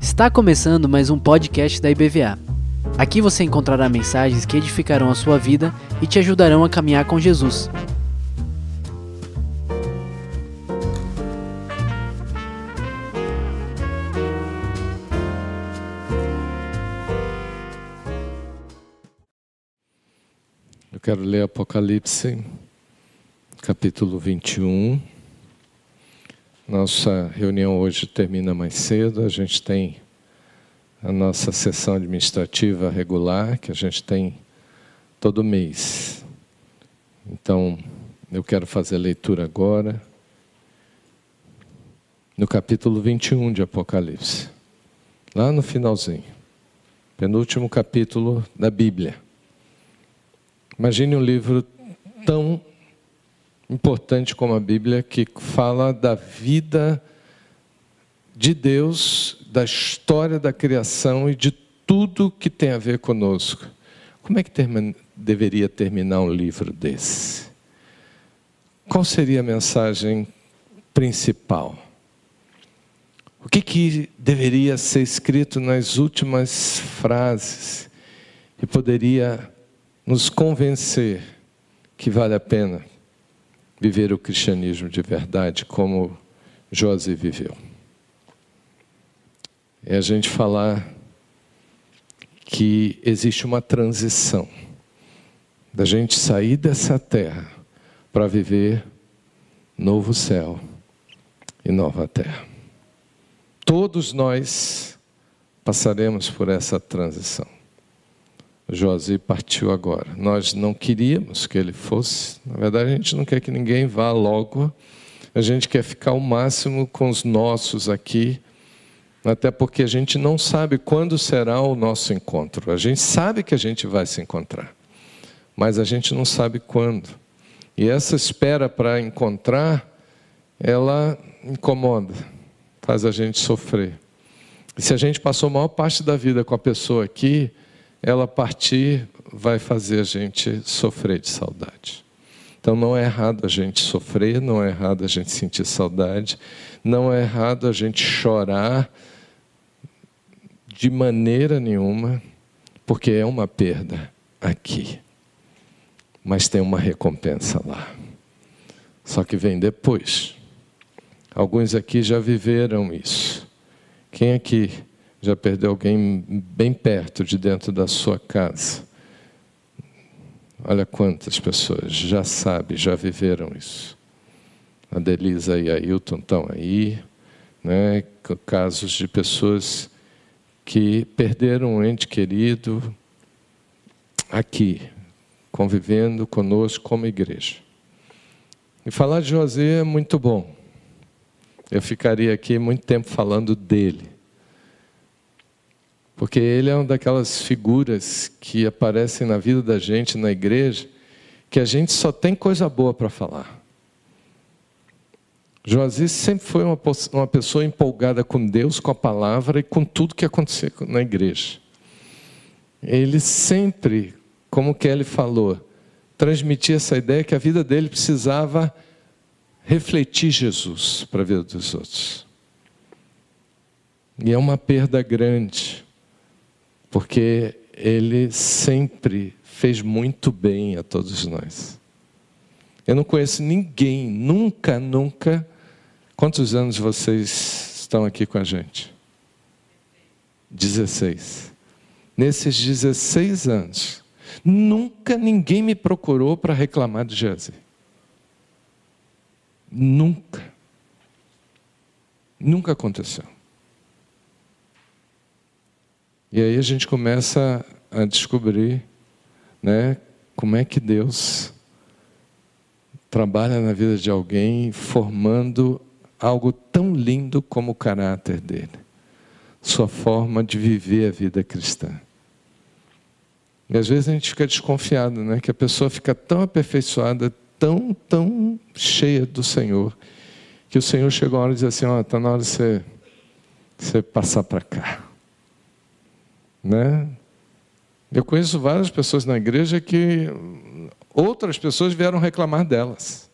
Está começando mais um podcast da IBVA. Aqui você encontrará mensagens que edificarão a sua vida e te ajudarão a caminhar com Jesus. Eu quero ler Apocalipse, capítulo 21. Nossa reunião hoje termina mais cedo. A gente tem a nossa sessão administrativa regular, que a gente tem todo mês. Então, eu quero fazer a leitura agora, no capítulo 21 de Apocalipse, lá no finalzinho, penúltimo capítulo da Bíblia. Imagine um livro tão importante como a Bíblia, que fala da vida de Deus, da história da criação e de tudo que tem a ver conosco. Como é que termina, deveria terminar um livro desse? Qual seria a mensagem principal? O que, que deveria ser escrito nas últimas frases que poderia nos convencer que vale a pena viver o cristianismo de verdade como Josi viveu. É a gente falar que existe uma transição da gente sair dessa terra para viver novo céu e nova terra. Todos nós passaremos por essa transição. Josi partiu agora. Nós não queríamos que ele fosse. Na verdade, a gente não quer que ninguém vá logo. A gente quer ficar o máximo com os nossos aqui, até porque a gente não sabe quando será o nosso encontro. A gente sabe que a gente vai se encontrar, mas a gente não sabe quando. E essa espera para encontrar, ela incomoda, faz a gente sofrer. E se a gente passou a maior parte da vida com a pessoa aqui, ela partir vai fazer a gente sofrer de saudade. Então não é errado a gente sofrer, não é errado a gente sentir saudade, não é errado a gente chorar de maneira nenhuma, porque é uma perda aqui. Mas tem uma recompensa lá. Só que vem depois. Alguns aqui já viveram isso. Quem aqui já perdeu alguém bem perto de dentro da sua casa. Olha quantas pessoas já sabem, já viveram isso. A Delisa e a Hilton estão aí, né? casos de pessoas que perderam um ente querido aqui, convivendo conosco como igreja. E falar de José é muito bom. Eu ficaria aqui muito tempo falando dele. Porque ele é uma daquelas figuras que aparecem na vida da gente, na igreja, que a gente só tem coisa boa para falar. Joasis sempre foi uma, uma pessoa empolgada com Deus, com a palavra e com tudo que acontecia na igreja. Ele sempre, como Kelly falou, transmitia essa ideia que a vida dele precisava refletir Jesus para a vida dos outros. E é uma perda grande porque ele sempre fez muito bem a todos nós. Eu não conheço ninguém, nunca, nunca. Quantos anos vocês estão aqui com a gente? 16. Nesses 16 anos, nunca ninguém me procurou para reclamar de Jesse. Nunca. Nunca aconteceu. E aí a gente começa a descobrir né, como é que Deus trabalha na vida de alguém formando algo tão lindo como o caráter dele, sua forma de viver a vida cristã. E às vezes a gente fica desconfiado, né? Que a pessoa fica tão aperfeiçoada, tão, tão cheia do Senhor, que o Senhor chegou a hora e diz assim: Ó, oh, está na hora de você, você passar para cá. Né? Eu conheço várias pessoas na igreja que outras pessoas vieram reclamar delas.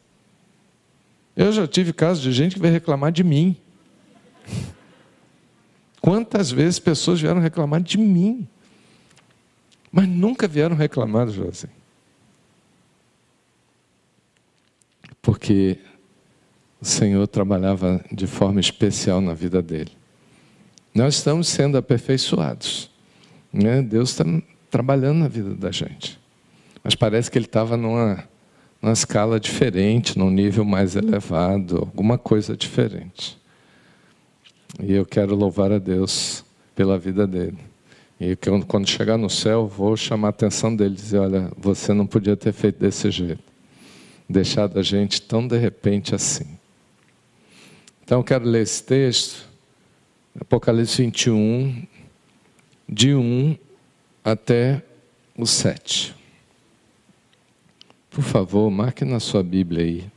Eu já tive casos de gente que veio reclamar de mim. Quantas vezes pessoas vieram reclamar de mim? Mas nunca vieram reclamar do José. Porque o Senhor trabalhava de forma especial na vida dele. Nós estamos sendo aperfeiçoados. Né? Deus está trabalhando na vida da gente. Mas parece que ele estava numa, numa escala diferente, num nível mais elevado, alguma coisa diferente. E eu quero louvar a Deus pela vida dele. E quando chegar no céu, vou chamar a atenção dele dizer: Olha, você não podia ter feito desse jeito, deixado a gente tão de repente assim. Então, eu quero ler esse texto, Apocalipse 21, de 1 até o 7. Por favor, marque na sua Bíblia aí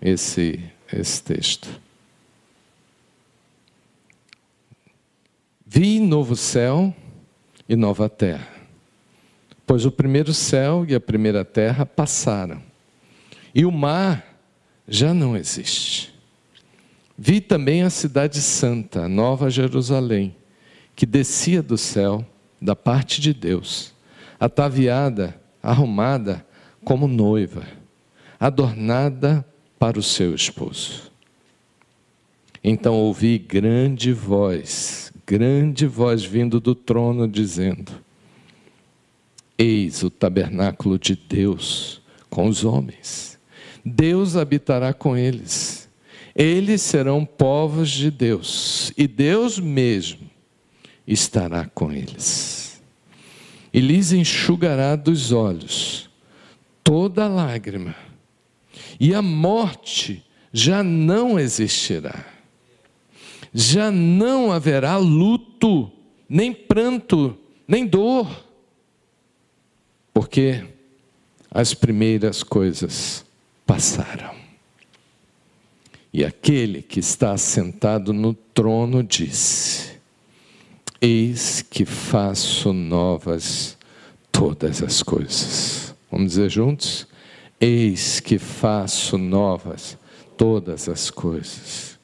esse, esse texto. Vi novo céu e nova terra, pois o primeiro céu e a primeira terra passaram, e o mar já não existe. Vi também a cidade santa, nova Jerusalém, que descia do céu, da parte de Deus, ataviada, arrumada como noiva, adornada para o seu esposo. Então ouvi grande voz grande voz vindo do trono dizendo: Eis o tabernáculo de Deus com os homens. Deus habitará com eles. Eles serão povos de Deus, e Deus mesmo estará com eles. E lhes enxugará dos olhos toda lágrima, e a morte já não existirá já não haverá luto, nem pranto, nem dor, porque as primeiras coisas passaram. E aquele que está sentado no trono disse: Eis que faço novas todas as coisas. Vamos dizer juntos? Eis que faço novas todas as coisas.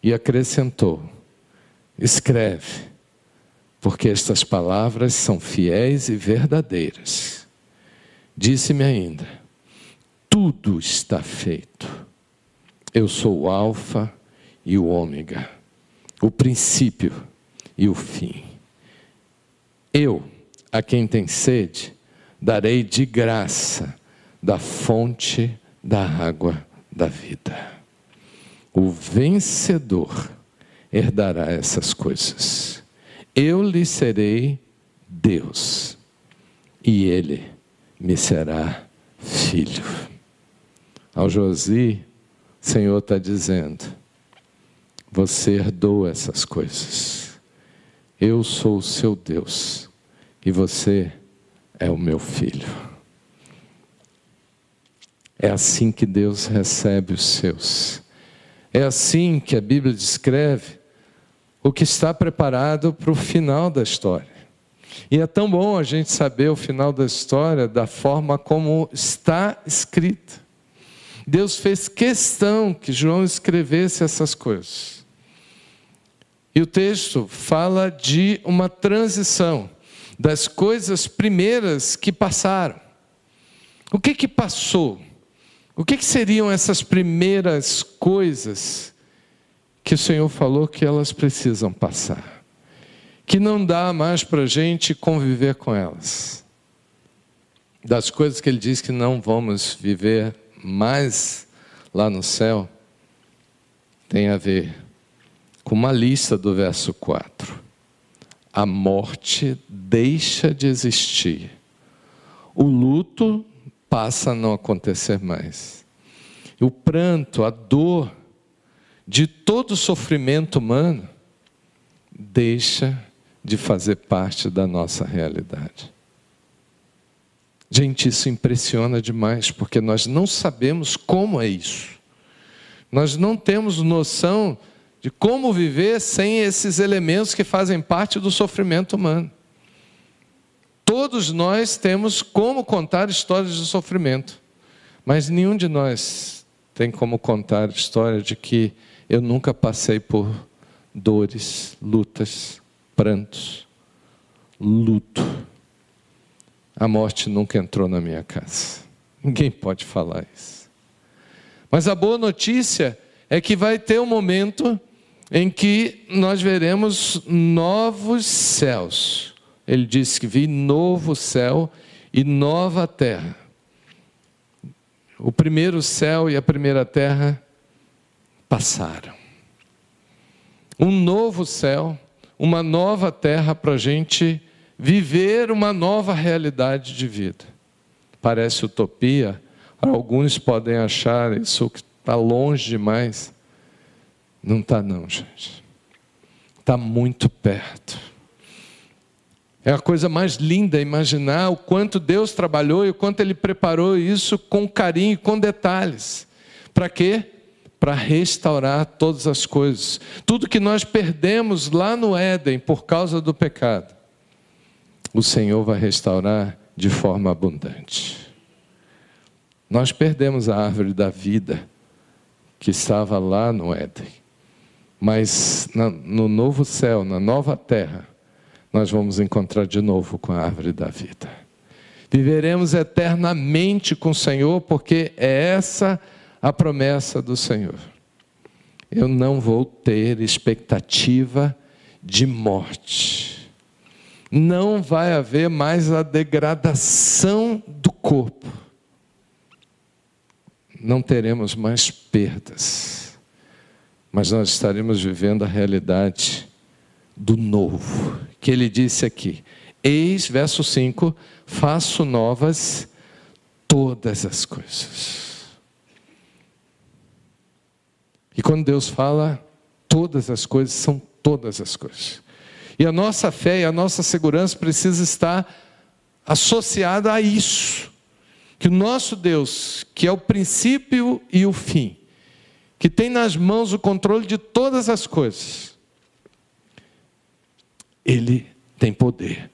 E acrescentou: escreve, porque estas palavras são fiéis e verdadeiras. Disse-me ainda: tudo está feito. Eu sou o Alfa e o Ômega, o princípio e o fim. Eu, a quem tem sede, darei de graça da fonte da água da vida. O vencedor herdará essas coisas. Eu lhe serei Deus, e ele me será filho. Ao Josi, o Senhor está dizendo: Você herdou essas coisas. Eu sou o seu Deus, e você é o meu filho. É assim que Deus recebe os seus. É assim que a Bíblia descreve o que está preparado para o final da história. E é tão bom a gente saber o final da história da forma como está escrita. Deus fez questão que João escrevesse essas coisas. E o texto fala de uma transição das coisas primeiras que passaram. O que que passou? O que, que seriam essas primeiras coisas que o Senhor falou que elas precisam passar? Que não dá mais para a gente conviver com elas. Das coisas que Ele diz que não vamos viver mais lá no céu, tem a ver com uma lista do verso 4. A morte deixa de existir. O luto passa a não acontecer mais. O pranto, a dor de todo sofrimento humano deixa de fazer parte da nossa realidade. Gente, isso impressiona demais, porque nós não sabemos como é isso. Nós não temos noção de como viver sem esses elementos que fazem parte do sofrimento humano. Todos nós temos como contar histórias de sofrimento, mas nenhum de nós tem como contar a história de que eu nunca passei por dores, lutas, prantos, luto. A morte nunca entrou na minha casa. Ninguém pode falar isso. Mas a boa notícia é que vai ter um momento em que nós veremos novos céus. Ele disse que vi novo céu e nova terra. O primeiro céu e a primeira terra passaram. Um novo céu, uma nova terra para a gente viver uma nova realidade de vida. Parece utopia, alguns podem achar isso que está longe demais. Não está, não, gente. Está muito perto. É a coisa mais linda imaginar o quanto Deus trabalhou e o quanto Ele preparou isso com carinho, com detalhes. Para quê? Para restaurar todas as coisas. Tudo que nós perdemos lá no Éden por causa do pecado, o Senhor vai restaurar de forma abundante. Nós perdemos a árvore da vida que estava lá no Éden, mas no novo céu, na nova terra, nós vamos encontrar de novo com a árvore da vida. Viveremos eternamente com o Senhor, porque é essa a promessa do Senhor. Eu não vou ter expectativa de morte. Não vai haver mais a degradação do corpo. Não teremos mais perdas. Mas nós estaremos vivendo a realidade do novo, que ele disse aqui. Eis, verso 5, faço novas todas as coisas. E quando Deus fala, todas as coisas são todas as coisas. E a nossa fé e a nossa segurança precisa estar associada a isso. Que o nosso Deus, que é o princípio e o fim, que tem nas mãos o controle de todas as coisas, ele tem poder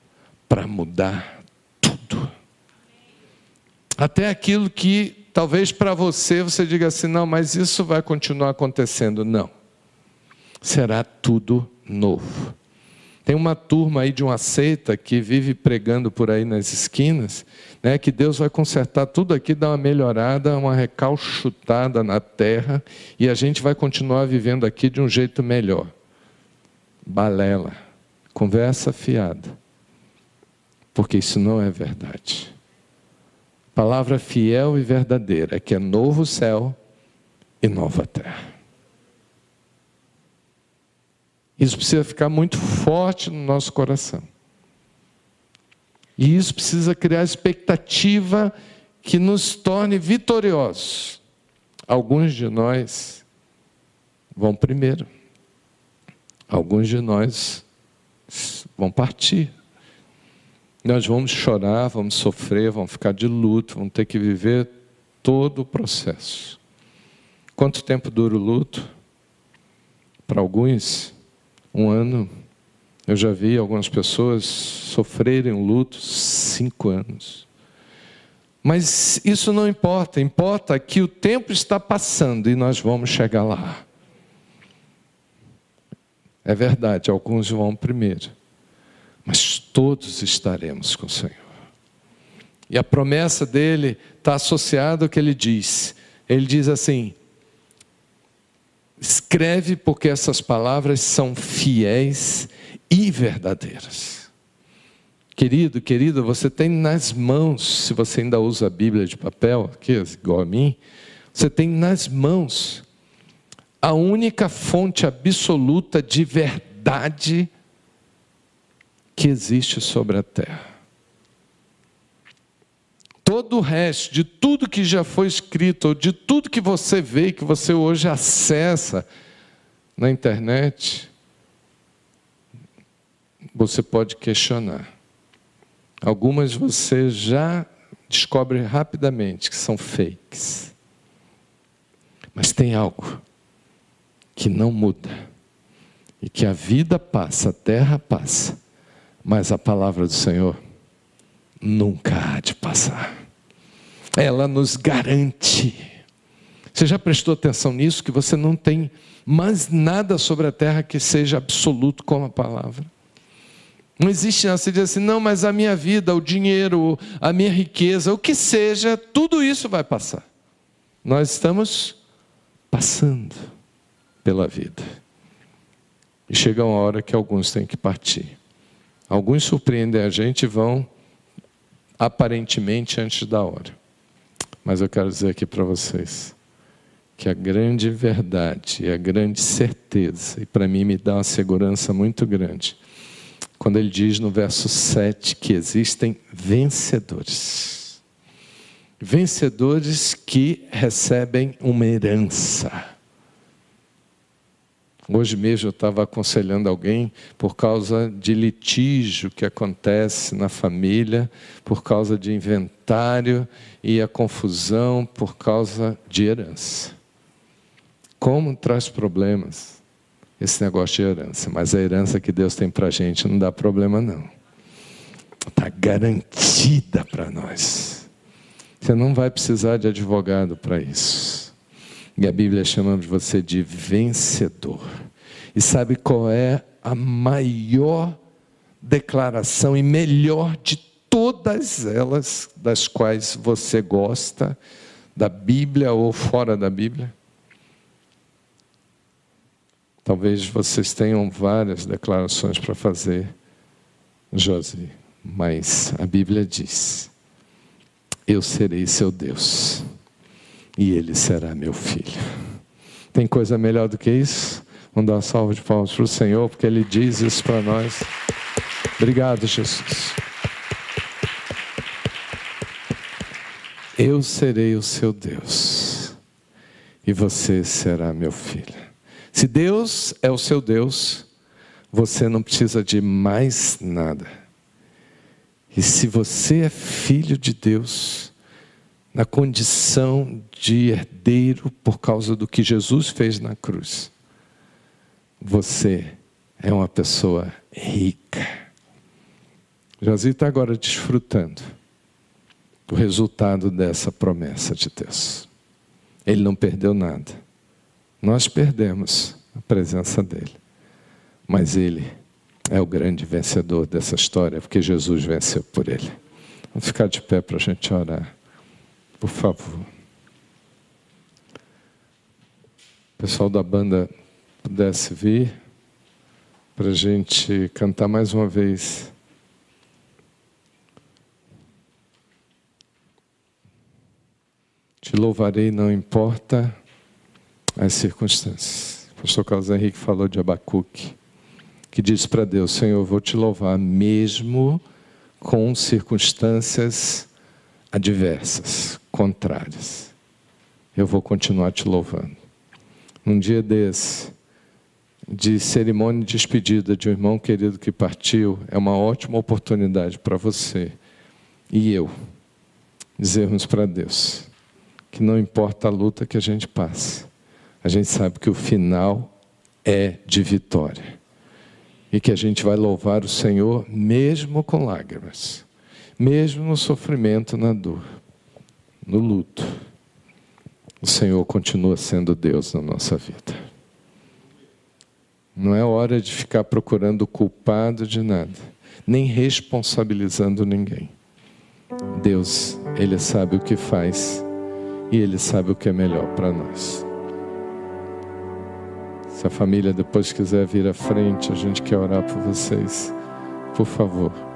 para mudar tudo. Até aquilo que talvez para você você diga assim: não, mas isso vai continuar acontecendo. Não. Será tudo novo. Tem uma turma aí de uma seita que vive pregando por aí nas esquinas, né, que Deus vai consertar tudo aqui, dar uma melhorada, uma recalchutada na terra, e a gente vai continuar vivendo aqui de um jeito melhor. Balela. Conversa fiada. Porque isso não é verdade. Palavra fiel e verdadeira é que é novo céu e nova terra. Isso precisa ficar muito forte no nosso coração. E isso precisa criar expectativa que nos torne vitoriosos. Alguns de nós vão primeiro. Alguns de nós vão partir. Nós vamos chorar, vamos sofrer, vamos ficar de luto, vamos ter que viver todo o processo. Quanto tempo dura o luto? Para alguns, um ano. Eu já vi algumas pessoas sofrerem um luto cinco anos. Mas isso não importa, importa que o tempo está passando e nós vamos chegar lá. É verdade, alguns vão primeiro, mas todos estaremos com o Senhor. E a promessa dele está associada ao que ele diz. Ele diz assim: escreve porque essas palavras são fiéis e verdadeiras. Querido, querida, você tem nas mãos, se você ainda usa a Bíblia de papel, aqui, igual a mim, você tem nas mãos a única fonte absoluta de verdade que existe sobre a terra. Todo o resto, de tudo que já foi escrito, ou de tudo que você vê, que você hoje acessa na internet, você pode questionar. Algumas você já descobre rapidamente que são fakes. Mas tem algo que não muda. E que a vida passa, a terra passa, mas a palavra do Senhor nunca há de passar. Ela nos garante Você já prestou atenção nisso? Que você não tem mais nada sobre a terra que seja absoluto como a palavra. Não existe, você diz assim, não, mas a minha vida, o dinheiro, a minha riqueza, o que seja, tudo isso vai passar. Nós estamos passando pela vida. E chega uma hora que alguns têm que partir. Alguns surpreendem a gente e vão aparentemente antes da hora. Mas eu quero dizer aqui para vocês que a grande verdade e a grande certeza, e para mim me dá uma segurança muito grande, quando ele diz no verso 7 que existem vencedores. Vencedores que recebem uma herança. Hoje mesmo eu estava aconselhando alguém por causa de litígio que acontece na família, por causa de inventário e a confusão por causa de herança. Como traz problemas esse negócio de herança, mas a herança que Deus tem para a gente não dá problema, não. Está garantida para nós. Você não vai precisar de advogado para isso. E a Bíblia chama você de vencedor. E sabe qual é a maior declaração e melhor de todas elas, das quais você gosta, da Bíblia ou fora da Bíblia? Talvez vocês tenham várias declarações para fazer, Josi, mas a Bíblia diz: Eu serei seu Deus e ele será meu filho. Tem coisa melhor do que isso? Vamos dar uma salva de palmas para o Senhor, porque Ele diz isso para nós. Obrigado, Jesus. Eu serei o seu Deus, e você será meu filho. Se Deus é o seu Deus, você não precisa de mais nada. E se você é filho de Deus, na condição de herdeiro por causa do que Jesus fez na cruz. Você é uma pessoa rica. Josi está agora desfrutando do resultado dessa promessa de Deus. Ele não perdeu nada. Nós perdemos a presença dele. Mas ele é o grande vencedor dessa história, porque Jesus venceu por ele. Vamos ficar de pé para a gente orar. Por favor. O pessoal da banda pudesse vir para a gente cantar mais uma vez. Te louvarei, não importa as circunstâncias. O pastor Carlos Henrique falou de Abacuque, que diz para Deus: Senhor, vou te louvar mesmo com circunstâncias adversas, contrárias. Eu vou continuar te louvando. Num dia desse, de cerimônia de despedida de um irmão querido que partiu, é uma ótima oportunidade para você e eu dizermos para Deus que não importa a luta que a gente passe, a gente sabe que o final é de vitória e que a gente vai louvar o Senhor mesmo com lágrimas mesmo no sofrimento, na dor, no luto, o Senhor continua sendo Deus na nossa vida. Não é hora de ficar procurando o culpado de nada, nem responsabilizando ninguém. Deus, Ele sabe o que faz e Ele sabe o que é melhor para nós. Se a família depois quiser vir à frente, a gente quer orar por vocês. Por favor.